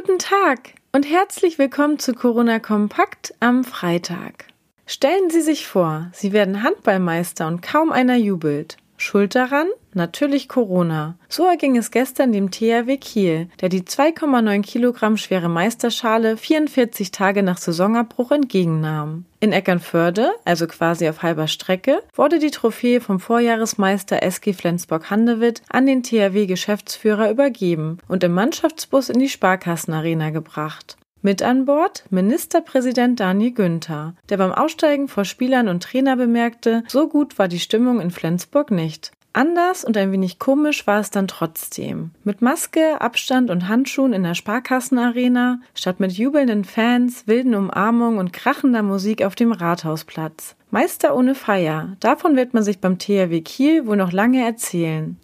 Guten Tag und herzlich willkommen zu Corona Kompakt am Freitag. Stellen Sie sich vor, Sie werden Handballmeister und kaum einer jubelt. Schuld daran? Natürlich Corona. So erging es gestern dem THW Kiel, der die 2,9 Kilogramm schwere Meisterschale 44 Tage nach Saisonabbruch entgegennahm. In Eckernförde, also quasi auf halber Strecke, wurde die Trophäe vom Vorjahresmeister SG Flensburg-Handewitt an den THW-Geschäftsführer übergeben und im Mannschaftsbus in die Sparkassenarena gebracht. Mit an Bord Ministerpräsident Daniel Günther, der beim Aussteigen vor Spielern und Trainer bemerkte, so gut war die Stimmung in Flensburg nicht. Anders und ein wenig komisch war es dann trotzdem. Mit Maske, Abstand und Handschuhen in der Sparkassenarena, statt mit jubelnden Fans, wilden Umarmungen und krachender Musik auf dem Rathausplatz. Meister ohne Feier, davon wird man sich beim THW Kiel wohl noch lange erzählen.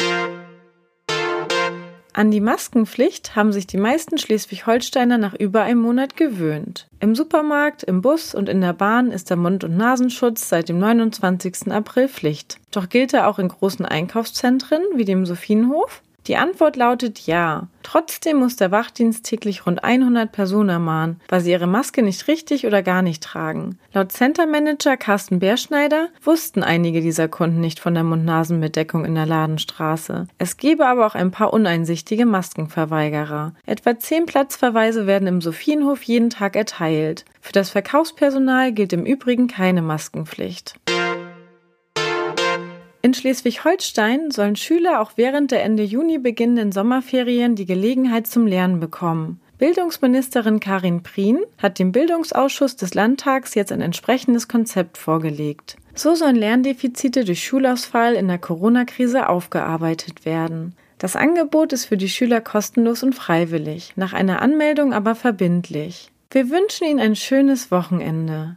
An die Maskenpflicht haben sich die meisten Schleswig-Holsteiner nach über einem Monat gewöhnt. Im Supermarkt, im Bus und in der Bahn ist der Mund- und Nasenschutz seit dem 29. April Pflicht. Doch gilt er auch in großen Einkaufszentren wie dem Sophienhof? Die Antwort lautet ja. Trotzdem muss der Wachdienst täglich rund 100 Personen ermahnen, weil sie ihre Maske nicht richtig oder gar nicht tragen. Laut Centermanager Carsten Bärschneider wussten einige dieser Kunden nicht von der Mund-Nasen-Bedeckung in der Ladenstraße. Es gebe aber auch ein paar uneinsichtige Maskenverweigerer. Etwa zehn Platzverweise werden im Sophienhof jeden Tag erteilt. Für das Verkaufspersonal gilt im Übrigen keine Maskenpflicht. In Schleswig-Holstein sollen Schüler auch während der Ende Juni beginnenden Sommerferien die Gelegenheit zum Lernen bekommen. Bildungsministerin Karin Prien hat dem Bildungsausschuss des Landtags jetzt ein entsprechendes Konzept vorgelegt. So sollen Lerndefizite durch Schulausfall in der Corona-Krise aufgearbeitet werden. Das Angebot ist für die Schüler kostenlos und freiwillig, nach einer Anmeldung aber verbindlich. Wir wünschen Ihnen ein schönes Wochenende.